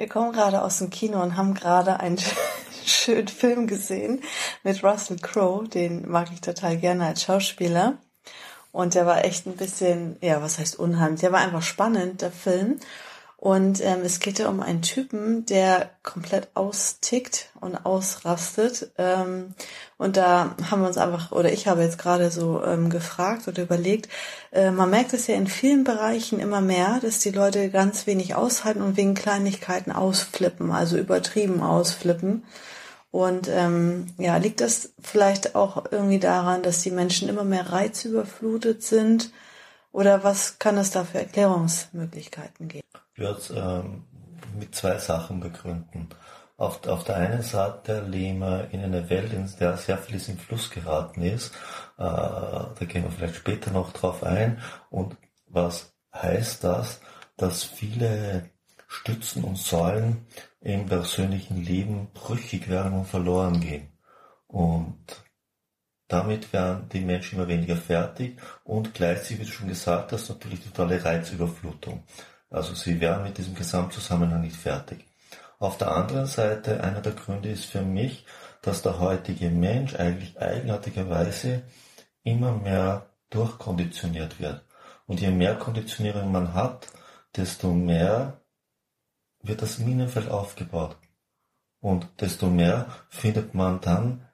Wir kommen gerade aus dem Kino und haben gerade einen schönen Film gesehen mit Russell Crowe. Den mag ich total gerne als Schauspieler. Und der war echt ein bisschen, ja, was heißt unheimlich? Der war einfach spannend, der Film. Und ähm, es geht ja um einen Typen, der komplett austickt und ausrastet. Ähm, und da haben wir uns einfach, oder ich habe jetzt gerade so ähm, gefragt oder überlegt, äh, man merkt es ja in vielen Bereichen immer mehr, dass die Leute ganz wenig aushalten und wegen Kleinigkeiten ausflippen, also übertrieben ausflippen. Und ähm, ja, liegt das vielleicht auch irgendwie daran, dass die Menschen immer mehr reizüberflutet sind? Oder was kann es da für Erklärungsmöglichkeiten geben? Ich würde es ähm, mit zwei Sachen begründen. Auf, auf der einen Seite leben wir in einer Welt, in der sehr vieles im Fluss geraten ist. Äh, da gehen wir vielleicht später noch drauf ein. Und was heißt das? Dass viele Stützen und Säulen im persönlichen Leben brüchig werden und verloren gehen. Und damit werden die Menschen immer weniger fertig und gleichzeitig, wie du schon gesagt hast, natürlich totale Reizüberflutung. Also sie werden mit diesem Gesamtzusammenhang nicht fertig. Auf der anderen Seite, einer der Gründe ist für mich, dass der heutige Mensch eigentlich eigenartigerweise immer mehr durchkonditioniert wird. Und je mehr Konditionierung man hat, desto mehr wird das Minenfeld aufgebaut. Und desto mehr findet man dann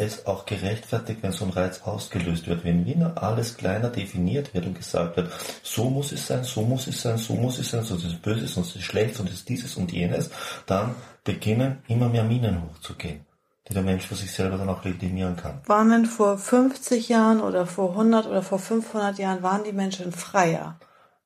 es auch gerechtfertigt, wenn so ein Reiz ausgelöst wird. Wenn wieder alles kleiner definiert wird und gesagt wird, so muss es sein, so muss es sein, so muss es sein, sonst ist es böse, sonst ist es schlecht, sonst ist dieses und jenes, dann beginnen immer mehr Minen hochzugehen, die der Mensch für sich selber dann auch legitimieren kann. Waren denn vor 50 Jahren oder vor 100 oder vor 500 Jahren, waren die Menschen freier?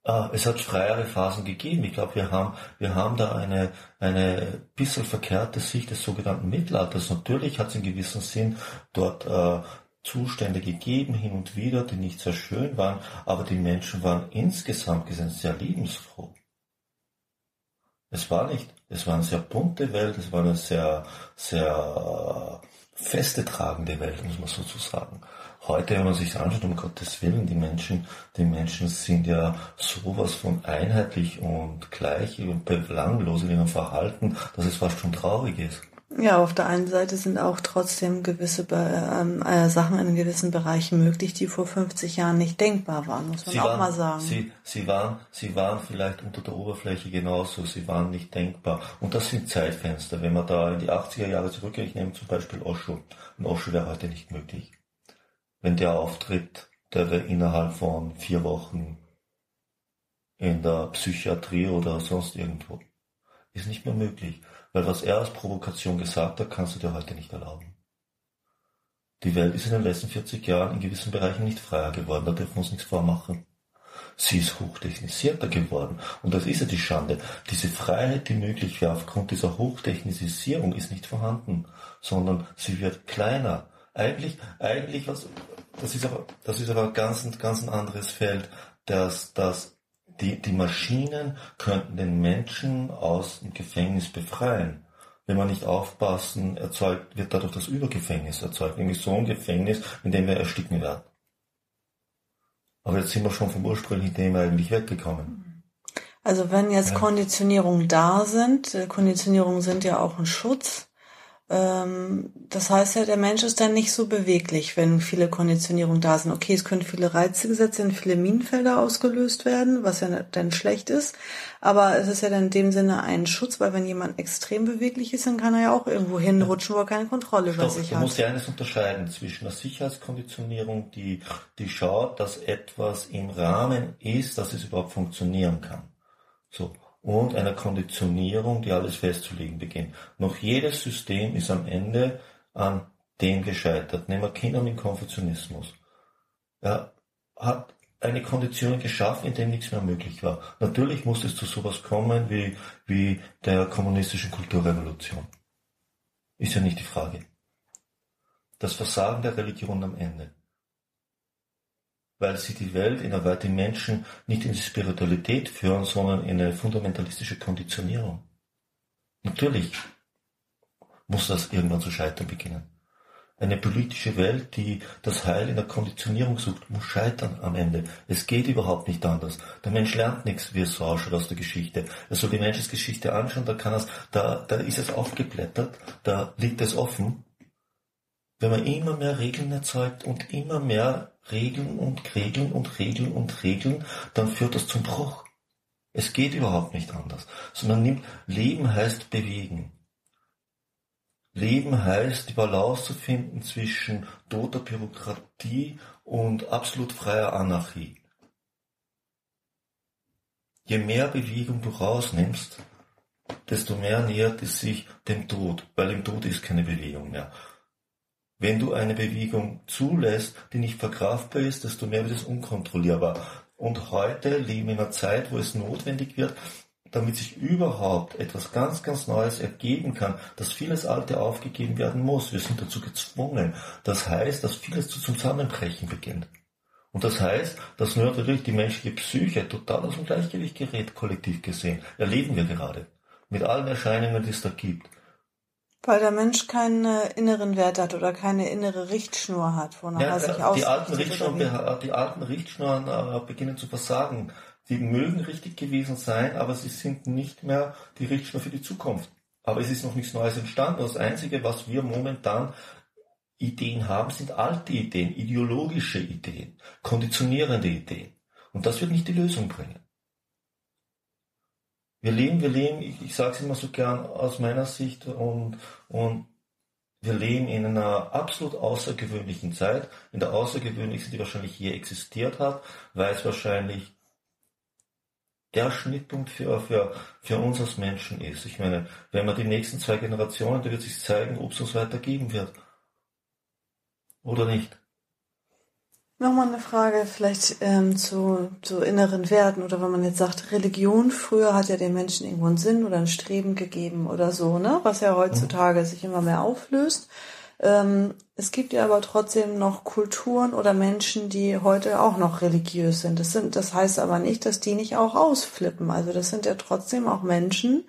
Äh, es hat freiere Phasen gegeben. Ich glaube, wir haben, wir haben da eine, eine bisschen verkehrte Sicht des sogenannten Mittelalters. Natürlich hat es in gewissem Sinn dort äh, Zustände gegeben, hin und wieder, die nicht sehr schön waren, aber die Menschen waren insgesamt gesehen sehr liebensfroh. Es war nicht, es war eine sehr bunte Welt, es war eine sehr, sehr äh, feste tragende Welt, muss man sozusagen. Heute, wenn man sich anschaut, um Gottes Willen, die Menschen, die Menschen sind ja sowas von einheitlich und gleich und belanglos in ihrem Verhalten, dass es fast schon traurig ist. Ja, auf der einen Seite sind auch trotzdem gewisse ähm, äh, Sachen in gewissen Bereichen möglich, die vor 50 Jahren nicht denkbar waren, muss man sie auch waren, mal sagen. Sie, sie, waren, sie waren vielleicht unter der Oberfläche genauso, sie waren nicht denkbar. Und das sind Zeitfenster. Wenn man da in die 80er Jahre zurückgeht, ich nehme zum Beispiel Osho. Ein Osho wäre heute nicht möglich wenn der auftritt, der wäre innerhalb von vier Wochen in der Psychiatrie oder sonst irgendwo. Ist nicht mehr möglich, weil was er als Provokation gesagt hat, kannst du dir heute nicht erlauben. Die Welt ist in den letzten 40 Jahren in gewissen Bereichen nicht freier geworden, da dürfen wir uns nichts vormachen. Sie ist hochtechnisierter geworden. Und das ist ja die Schande. Diese Freiheit, die möglich wäre aufgrund dieser Hochtechnisierung, ist nicht vorhanden, sondern sie wird kleiner. Eigentlich, eigentlich was, das ist aber, das ist aber ganz, ganz ein anderes Feld, dass, dass die, die Maschinen könnten den Menschen aus dem Gefängnis befreien. Wenn wir nicht aufpassen, erzeugt, wird dadurch das Übergefängnis erzeugt, nämlich so ein Gefängnis, in dem wir ersticken werden. Aber jetzt sind wir schon vom ursprünglichen Thema eigentlich weggekommen. Also wenn jetzt ja. Konditionierungen da sind, äh, Konditionierungen sind ja auch ein Schutz, das heißt ja, der Mensch ist dann nicht so beweglich, wenn viele Konditionierungen da sind. Okay, es können viele Reize gesetzt werden, viele Minenfelder ausgelöst werden, was ja dann schlecht ist. Aber es ist ja dann in dem Sinne ein Schutz, weil wenn jemand extrem beweglich ist, dann kann er ja auch irgendwo hinrutschen, wo er keine Kontrolle über sich du hat. Du musst ja eines unterscheiden zwischen der Sicherheitskonditionierung, die, die schaut, dass etwas im Rahmen ist, dass es überhaupt funktionieren kann. So und einer Konditionierung, die alles festzulegen beginnt. Noch jedes System ist am Ende an dem gescheitert. Nehmen wir Kinder mit Konfuzianismus. Er hat eine Kondition geschaffen, in der nichts mehr möglich war. Natürlich muss es zu sowas kommen wie, wie der kommunistischen Kulturrevolution. Ist ja nicht die Frage. Das Versagen der Religion am Ende. Weil sie die Welt, in der Weite Menschen nicht in die Spiritualität führen, sondern in eine fundamentalistische Konditionierung. Natürlich muss das irgendwann zu scheitern beginnen. Eine politische Welt, die das Heil in der Konditionierung sucht, muss scheitern am Ende. Es geht überhaupt nicht anders. Der Mensch lernt nichts, wie es so ausschaut aus der Geschichte. Er soll die Menschesgeschichte anschauen, da kann es, da, da ist es aufgeblättert, da liegt es offen. Wenn man immer mehr Regeln erzeugt und immer mehr Regeln und Regeln und Regeln und Regeln, dann führt das zum Bruch. Es geht überhaupt nicht anders. Sondern nimmt, Leben heißt bewegen. Leben heißt, die Balance zu finden zwischen toter Bürokratie und absolut freier Anarchie. Je mehr Bewegung du rausnimmst, desto mehr nähert es sich dem Tod, weil im Tod ist keine Bewegung mehr. Wenn du eine Bewegung zulässt, die nicht verkraftbar ist, desto mehr wird es unkontrollierbar. Und heute leben wir in einer Zeit, wo es notwendig wird, damit sich überhaupt etwas ganz, ganz Neues ergeben kann, dass vieles Alte aufgegeben werden muss. Wir sind dazu gezwungen. Das heißt, dass vieles zu Zusammenbrechen beginnt. Und das heißt, dass natürlich die menschliche Psyche total aus dem Gleichgewicht gerät, kollektiv gesehen. Erleben wir gerade. Mit allen Erscheinungen, die es da gibt. Weil der Mensch keinen inneren Wert hat oder keine innere Richtschnur hat, wonach ja, er sich die alten Richtschnuren, Die alten Richtschnuren äh, beginnen zu versagen. Sie mögen richtig gewesen sein, aber sie sind nicht mehr die Richtschnur für die Zukunft. Aber es ist noch nichts Neues entstanden. Das Einzige, was wir momentan Ideen haben, sind alte Ideen, ideologische Ideen, konditionierende Ideen. Und das wird nicht die Lösung bringen. Wir leben, wir leben, ich, ich sage es immer so gern aus meiner Sicht und, und wir leben in einer absolut außergewöhnlichen Zeit, in der außergewöhnlichsten, die wahrscheinlich je existiert hat, weil es wahrscheinlich der Schnittpunkt für, für, für uns als Menschen ist. Ich meine, wenn man die nächsten zwei Generationen, da wird sich zeigen, ob es uns weiter geben wird. Oder nicht. Nochmal eine Frage vielleicht ähm, zu, zu inneren Werten oder wenn man jetzt sagt, Religion früher hat ja den Menschen irgendwo einen Sinn oder ein Streben gegeben oder so, ne? Was ja heutzutage mhm. sich immer mehr auflöst. Ähm, es gibt ja aber trotzdem noch Kulturen oder Menschen, die heute auch noch religiös sind. Das sind, das heißt aber nicht, dass die nicht auch ausflippen. Also das sind ja trotzdem auch Menschen,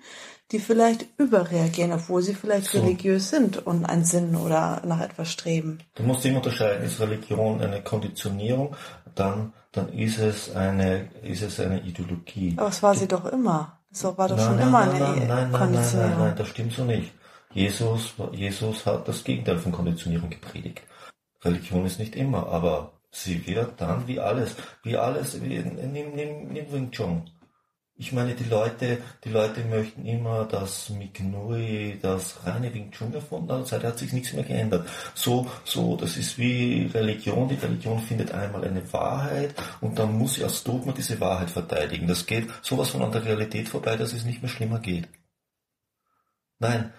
die vielleicht überreagieren, obwohl sie vielleicht so. religiös sind und einen Sinn oder nach etwas streben. Du musst immer unterscheiden, ist Religion eine Konditionierung, dann, dann ist es eine, ist es eine Ideologie. Aber es war sie doch immer. So war doch nein, schon nein, immer nein, eine nein, nein, Konditionierung. Nein, nein, nein, das stimmt so nicht. Jesus, Jesus hat das Gegenteil von Konditionierung gepredigt. Religion ist nicht immer, aber sie wird dann wie alles, wie alles, wie, nimm, nimm, nimm Wing Chun. Ich meine, die Leute, die Leute möchten immer, dass Mignui das reine Wing Chun erfunden hat, seitdem hat sich nichts mehr geändert. So, so, das ist wie Religion. Die Religion findet einmal eine Wahrheit und dann muss sie als Dogma diese Wahrheit verteidigen. Das geht sowas von an der Realität vorbei, dass es nicht mehr schlimmer geht. Nein,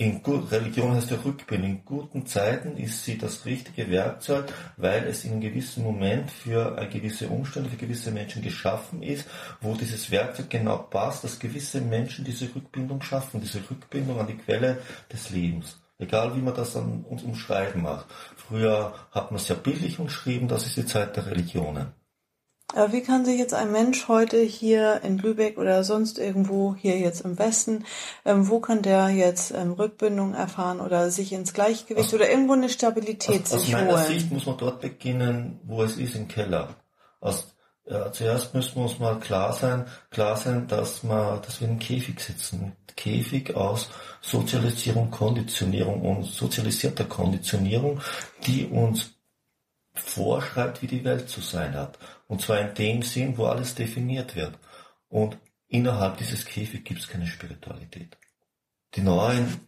in gut, Religion heißt ja Rückbildung. In guten Zeiten ist sie das richtige Werkzeug, weil es in einem gewissen Moment für gewisse Umstände, für gewisse Menschen geschaffen ist, wo dieses Werkzeug genau passt, dass gewisse Menschen diese Rückbindung schaffen, diese Rückbindung an die Quelle des Lebens. Egal wie man das an uns umschreiben macht. Früher hat man es ja bildlich umschrieben, das ist die Zeit der Religionen. Aber wie kann sich jetzt ein Mensch heute hier in Lübeck oder sonst irgendwo hier jetzt im Westen, ähm, wo kann der jetzt ähm, Rückbindung erfahren oder sich ins Gleichgewicht aus, oder irgendwo eine Stabilität aus, sich aus meiner holen? Sicht muss man dort beginnen, wo es ist, im Keller. Aus, ja, zuerst müssen wir uns mal klar sein, klar sein, dass wir, dass wir im Käfig sitzen. Käfig aus Sozialisierung, Konditionierung und sozialisierter Konditionierung, die uns vorschreibt, wie die Welt zu sein hat. Und zwar in dem Sinn, wo alles definiert wird. Und innerhalb dieses Käfig gibt es keine Spiritualität. Die neuen,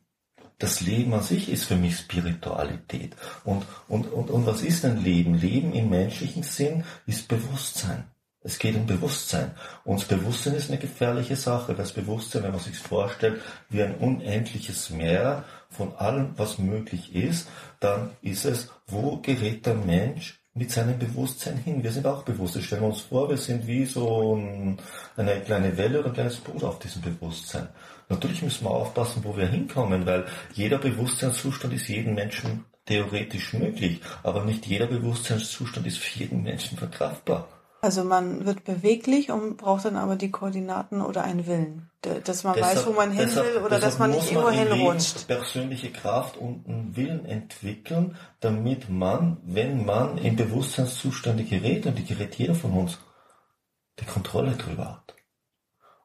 das Leben an sich ist für mich Spiritualität. Und, und, und, und was ist ein Leben? Leben im menschlichen Sinn ist Bewusstsein. Es geht um Bewusstsein. Und das Bewusstsein ist eine gefährliche Sache, das Bewusstsein, wenn man sich vorstellt, wie ein unendliches Meer von allem, was möglich ist, dann ist es, wo gerät der Mensch mit seinem Bewusstsein hin. Wir sind auch bewusst. Stellen wir uns vor, wir sind wie so eine kleine Welle oder ein kleines Boot auf diesem Bewusstsein. Natürlich müssen wir aufpassen, wo wir hinkommen, weil jeder Bewusstseinszustand ist jedem Menschen theoretisch möglich, aber nicht jeder Bewusstseinszustand ist für jeden Menschen verkraftbar. Also man wird beweglich und braucht dann aber die Koordinaten oder einen Willen, dass man deshalb, weiß, wo man hin deshalb, will oder dass man nicht irgendwo hinrutscht. Persönliche Kraft und einen Willen entwickeln, damit man, wenn man in Bewusstseinszustände gerät, und die gerät jeder von uns, die Kontrolle drüber hat.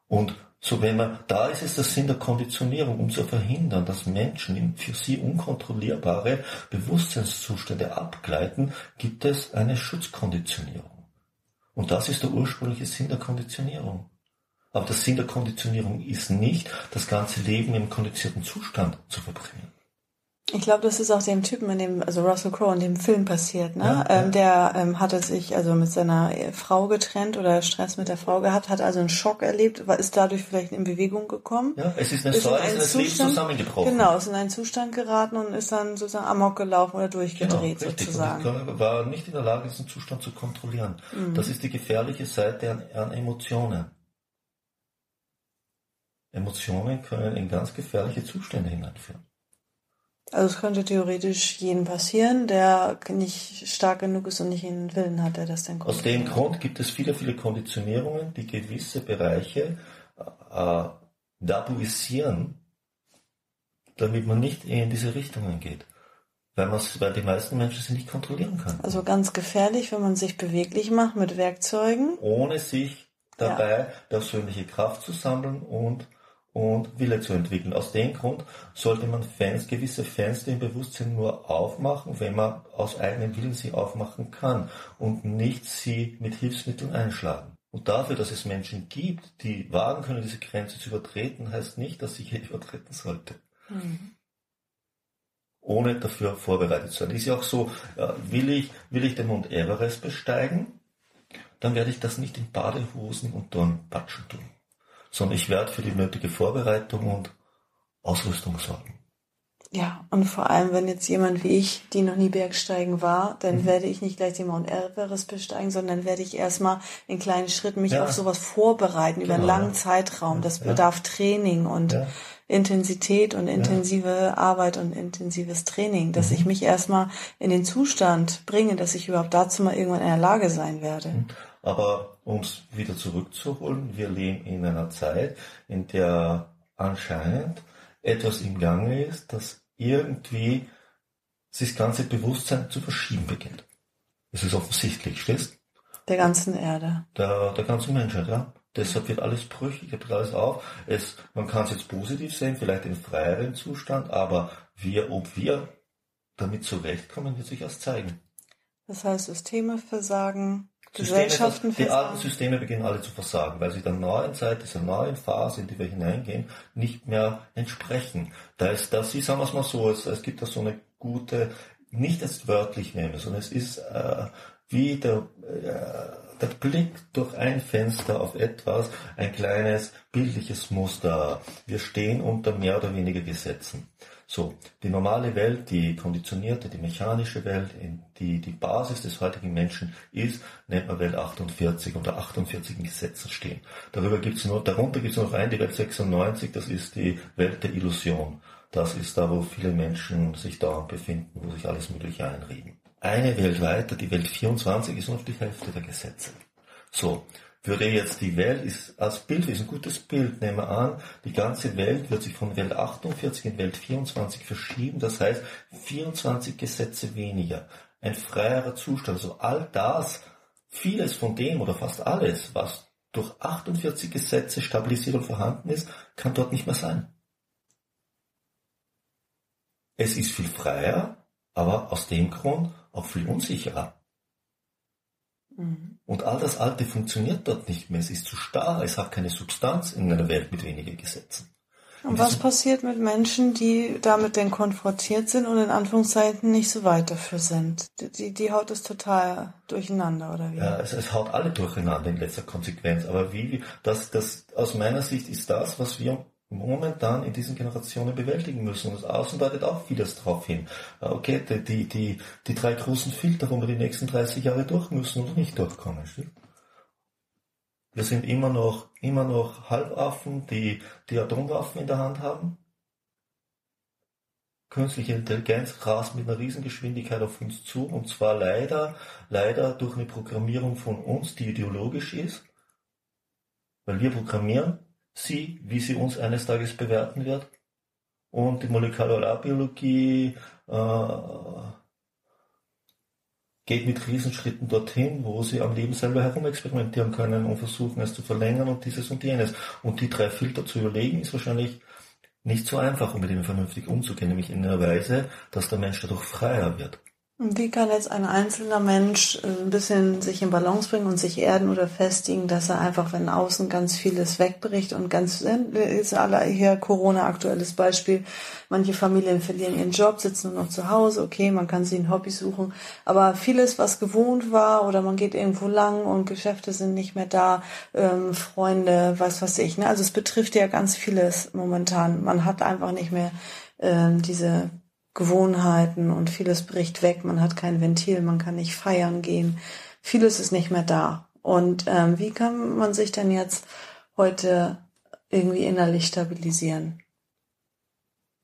Und so wenn man, da ist es der Sinn der Konditionierung, um zu verhindern, dass Menschen in für sie unkontrollierbare Bewusstseinszustände abgleiten, gibt es eine Schutzkonditionierung. Und das ist der ursprüngliche Sinn der Konditionierung. Aber der Sinn der Konditionierung ist nicht, das ganze Leben im konditionierten Zustand zu verbringen. Ich glaube, das ist auch dem Typen in dem, also Russell Crowe in dem Film passiert, ne? Ja, ähm, Der ähm, hatte sich also mit seiner Frau getrennt oder Stress mit der Frau gehabt, hat also einen Schock erlebt, ist dadurch vielleicht in Bewegung gekommen. Ja, es ist eine ist Säule, ist Zustand, Leben zusammengebrochen. Genau, ist in einen Zustand geraten und ist dann sozusagen amok gelaufen oder durchgedreht genau, sozusagen. Und war nicht in der Lage, diesen Zustand zu kontrollieren. Mhm. Das ist die gefährliche Seite an, an Emotionen. Emotionen können in ganz gefährliche Zustände hineinführen. Also es könnte theoretisch jedem passieren, der nicht stark genug ist und nicht den Willen hat, der das dann Aus dem Grund gibt es viele, viele Konditionierungen, die gewisse Bereiche äh, tabuisieren, damit man nicht in diese Richtungen geht. Weil, weil die meisten Menschen sie nicht kontrollieren können. Also ganz gefährlich, wenn man sich beweglich macht mit Werkzeugen. Ohne sich dabei ja. persönliche Kraft zu sammeln und und Wille zu entwickeln. Aus dem Grund sollte man Fans, gewisse Fenster im Bewusstsein nur aufmachen, wenn man aus eigenem Willen sie aufmachen kann und nicht sie mit Hilfsmitteln einschlagen. Und dafür, dass es Menschen gibt, die wagen können, diese Grenze zu übertreten, heißt nicht, dass ich jeder übertreten sollte. Mhm. Ohne dafür vorbereitet zu sein. Ist ja auch so, will ich, will ich den Mount Everest besteigen, dann werde ich das nicht in Badehosen und Dornpatschen tun sondern ich werde für die nötige Vorbereitung und Ausrüstung sorgen. Ja, und vor allem, wenn jetzt jemand wie ich, die noch nie Bergsteigen war, dann mhm. werde ich nicht gleich den Mount Everest besteigen, sondern werde ich erstmal in kleinen Schritten mich ja. auf sowas vorbereiten über einen genau, langen ja. Zeitraum. Das bedarf Training und ja. Intensität und intensive Arbeit und intensives Training, dass mhm. ich mich erstmal in den Zustand bringe, dass ich überhaupt dazu mal irgendwann in der Lage sein werde. Aber um es wieder zurückzuholen, wir leben in einer Zeit, in der anscheinend etwas im Gange ist, das irgendwie das ganze Bewusstsein zu verschieben beginnt. Es ist offensichtlich, stehst? Der ganzen Erde. Der, der ganzen Menschheit, ja. Deshalb wird alles brüchig, wird alles auf. Es, man kann es jetzt positiv sehen, vielleicht in freieren Zustand, aber wir, ob wir damit zurechtkommen, wird sich erst zeigen. Das heißt, Systeme versagen, Gesellschaften Systeme, Die alten Systeme beginnen alle zu versagen, weil sie der neuen Zeit, dieser neuen Phase, in die wir hineingehen, nicht mehr entsprechen. Da ist das, sagen wir es mal so, es, es gibt da so eine gute, nicht jetzt wörtlich nehmen, sondern es ist äh, wie der, äh, der Blick durch ein Fenster auf etwas, ein kleines bildliches Muster. Wir stehen unter mehr oder weniger Gesetzen. So, die normale Welt, die konditionierte, die mechanische Welt, die die Basis des heutigen Menschen ist, nennt man Welt 48 unter 48 Gesetzen stehen. Darüber gibt's nur, darunter gibt es noch ein, die Welt 96, das ist die Welt der Illusion. Das ist da, wo viele Menschen sich dauernd befinden, wo sich alles Mögliche einreden. Eine Welt weiter, die Welt 24, ist nur auf die Hälfte der Gesetze. So, würde jetzt die Welt, ist als Bild, ist ein gutes Bild, nehmen wir an, die ganze Welt wird sich von Welt 48 in Welt 24 verschieben, das heißt 24 Gesetze weniger, ein freierer Zustand, also all das, vieles von dem oder fast alles, was durch 48 Gesetze stabilisiert und vorhanden ist, kann dort nicht mehr sein. Es ist viel freier, aber aus dem Grund auch viel unsicherer. Mhm. Und all das Alte funktioniert dort nicht mehr. Es ist zu starr, es hat keine Substanz in einer Welt mit weniger Gesetzen. Und was passiert mit Menschen, die damit denn konfrontiert sind und in Anführungszeichen nicht so weit dafür sind? Die, die haut es total durcheinander, oder wie? Ja, es, es haut alle durcheinander in letzter Konsequenz. Aber wie, das, das, aus meiner Sicht ist das, was wir momentan in diesen Generationen bewältigen müssen. Und das Außen deutet auch vieles darauf hin. Äh, okay, die, die, die drei großen Filter, wo wir die nächsten 30 Jahre durch müssen oder nicht durchkommen. Stimmt? Wir sind immer noch, immer noch Halbaffen, die, die Atomwaffen in der Hand haben. Künstliche Intelligenz rast mit einer Riesengeschwindigkeit auf uns zu und zwar leider, leider durch eine Programmierung von uns, die ideologisch ist, weil wir programmieren sie, wie sie uns eines Tages bewerten wird. Und die Molekularbiologie äh, geht mit Riesenschritten dorthin, wo sie am Leben selber herumexperimentieren können und versuchen es zu verlängern und dieses und jenes. Und die drei Filter zu überlegen, ist wahrscheinlich nicht so einfach, um mit ihnen vernünftig umzugehen, nämlich in einer Weise, dass der Mensch dadurch freier wird. Wie kann jetzt ein einzelner Mensch ein bisschen sich in Balance bringen und sich erden oder festigen, dass er einfach, wenn außen ganz vieles wegbricht und ganz, ist alle hier Corona aktuelles Beispiel. Manche Familien verlieren ihren Job, sitzen nur noch zu Hause. Okay, man kann sich ein Hobby suchen. Aber vieles, was gewohnt war oder man geht irgendwo lang und Geschäfte sind nicht mehr da, ähm, Freunde, was weiß ich. Ne? Also es betrifft ja ganz vieles momentan. Man hat einfach nicht mehr ähm, diese Gewohnheiten und vieles bricht weg. Man hat kein Ventil, man kann nicht feiern gehen. Vieles ist nicht mehr da. Und ähm, wie kann man sich denn jetzt heute irgendwie innerlich stabilisieren?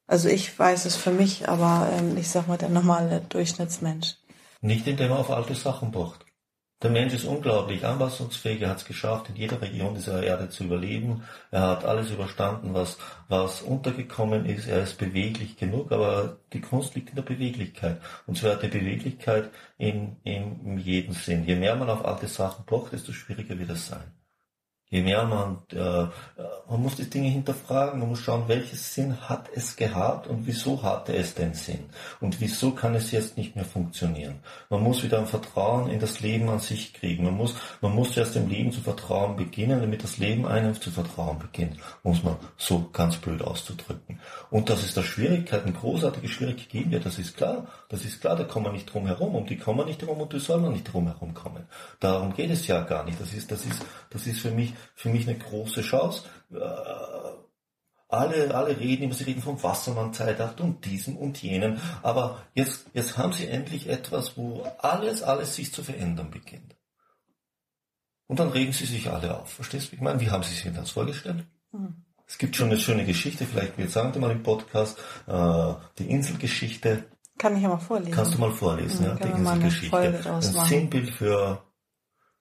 Also ich weiß es für mich, aber ähm, ich sag mal der normale Durchschnittsmensch. Nicht indem er auf alte Sachen pocht. Der Mensch ist unglaublich anpassungsfähig, er hat es geschafft, in jeder Region dieser Erde zu überleben. Er hat alles überstanden, was, was untergekommen ist. Er ist beweglich genug, aber die Kunst liegt in der Beweglichkeit. Und zwar die Beweglichkeit in, in, in jedem Sinn. Je mehr man auf alte Sachen pocht, desto schwieriger wird es sein. Je mehr man, äh, man muss die Dinge hinterfragen, man muss schauen, welches Sinn hat es gehabt und wieso hatte es den Sinn und wieso kann es jetzt nicht mehr funktionieren. Man muss wieder ein Vertrauen in das Leben an sich kriegen. Man muss, man muss erst dem Leben zu vertrauen beginnen, damit das Leben einem zu vertrauen beginnt, muss man so ganz blöd auszudrücken. Und dass es da Schwierigkeiten, großartige Schwierigkeiten geben wird, das ist klar. Das ist klar, da kommen wir nicht drum herum. Und die kommen nicht drum und die sollen nicht drum herum kommen. Darum geht es ja gar nicht. Das ist, das ist, das ist für mich für mich eine große Chance. Äh, alle, alle reden immer, sie reden vom Wassermann-Zeitalter und diesem und jenem. Aber jetzt, jetzt haben sie endlich etwas, wo alles, alles sich zu verändern beginnt. Und dann regen sie sich alle auf. Verstehst du? Ich meine, wie haben sie sich das vorgestellt? Mhm. Es gibt schon eine schöne Geschichte, vielleicht wir sagen wir mal im Podcast, äh, die Inselgeschichte. Kann ich ja mal vorlesen. Kannst du mal vorlesen, mhm, ja, die Inselgeschichte. Ein Sinnbild für,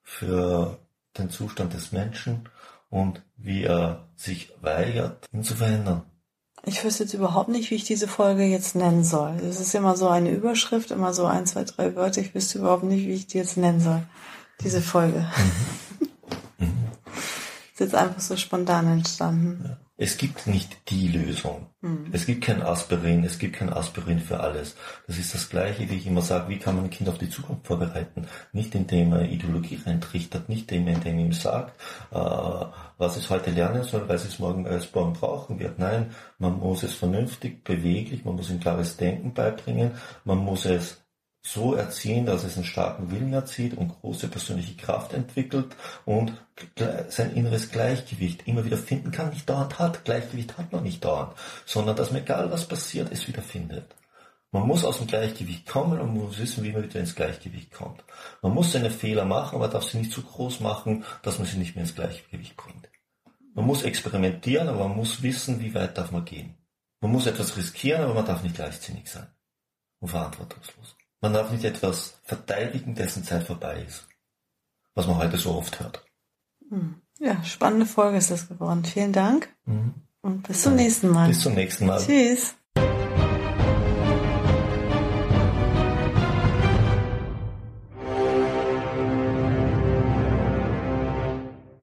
für den Zustand des Menschen und wie er sich weigert, ihn zu verändern. Ich wüsste jetzt überhaupt nicht, wie ich diese Folge jetzt nennen soll. Es ist immer so eine Überschrift, immer so ein, zwei, drei Wörter. Ich wüsste überhaupt nicht, wie ich die jetzt nennen soll. Diese Folge. Mhm. mhm. ist jetzt einfach so spontan entstanden. Ja. Es gibt nicht die Lösung. Mhm. Es gibt kein Aspirin, es gibt kein Aspirin für alles. Das ist das Gleiche, wie ich immer sage, wie kann man ein Kind auf die Zukunft vorbereiten? Nicht indem er Ideologie reintrichtert, nicht indem er ihm sagt, äh, was es heute lernen soll, weil es morgen als morgen brauchen wird. Nein, man muss es vernünftig, beweglich, man muss ihm klares Denken beibringen, man muss es so erziehen, dass es einen starken Willen erzieht und große persönliche Kraft entwickelt und sein inneres Gleichgewicht immer wieder finden kann, nicht dauernd hat. Gleichgewicht hat man nicht dauernd, sondern dass man egal was passiert, es wieder findet. Man muss aus dem Gleichgewicht kommen und muss wissen, wie man wieder ins Gleichgewicht kommt. Man muss seine Fehler machen, aber darf sie nicht zu groß machen, dass man sie nicht mehr ins Gleichgewicht bringt. Man muss experimentieren, aber man muss wissen, wie weit darf man gehen. Man muss etwas riskieren, aber man darf nicht leichtsinnig sein und verantwortungslos. Man darf nicht etwas verteidigen, dessen Zeit vorbei ist. Was man heute so oft hört. Hm. Ja, spannende Folge ist das geworden. Vielen Dank. Mhm. Und bis zum nächsten Mal. Bis zum nächsten Mal. Tschüss.